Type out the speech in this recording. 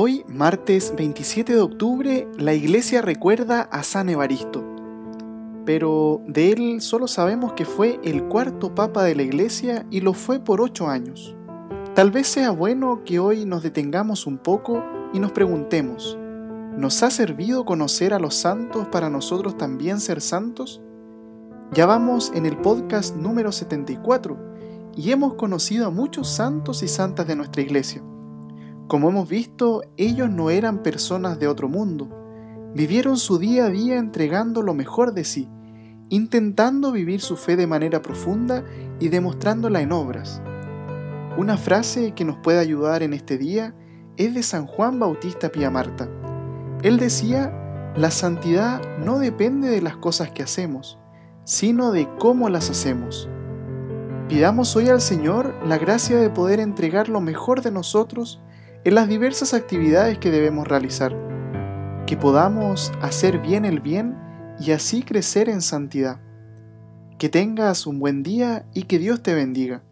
Hoy, martes 27 de octubre, la iglesia recuerda a San Evaristo. Pero de él solo sabemos que fue el cuarto papa de la iglesia y lo fue por ocho años. Tal vez sea bueno que hoy nos detengamos un poco y nos preguntemos, ¿nos ha servido conocer a los santos para nosotros también ser santos? Ya vamos en el podcast número 74 y hemos conocido a muchos santos y santas de nuestra iglesia. Como hemos visto, ellos no eran personas de otro mundo. Vivieron su día a día entregando lo mejor de sí, intentando vivir su fe de manera profunda y demostrándola en obras. Una frase que nos puede ayudar en este día es de San Juan Bautista Pía Marta. Él decía, la santidad no depende de las cosas que hacemos, sino de cómo las hacemos. Pidamos hoy al Señor la gracia de poder entregar lo mejor de nosotros en las diversas actividades que debemos realizar, que podamos hacer bien el bien y así crecer en santidad. Que tengas un buen día y que Dios te bendiga.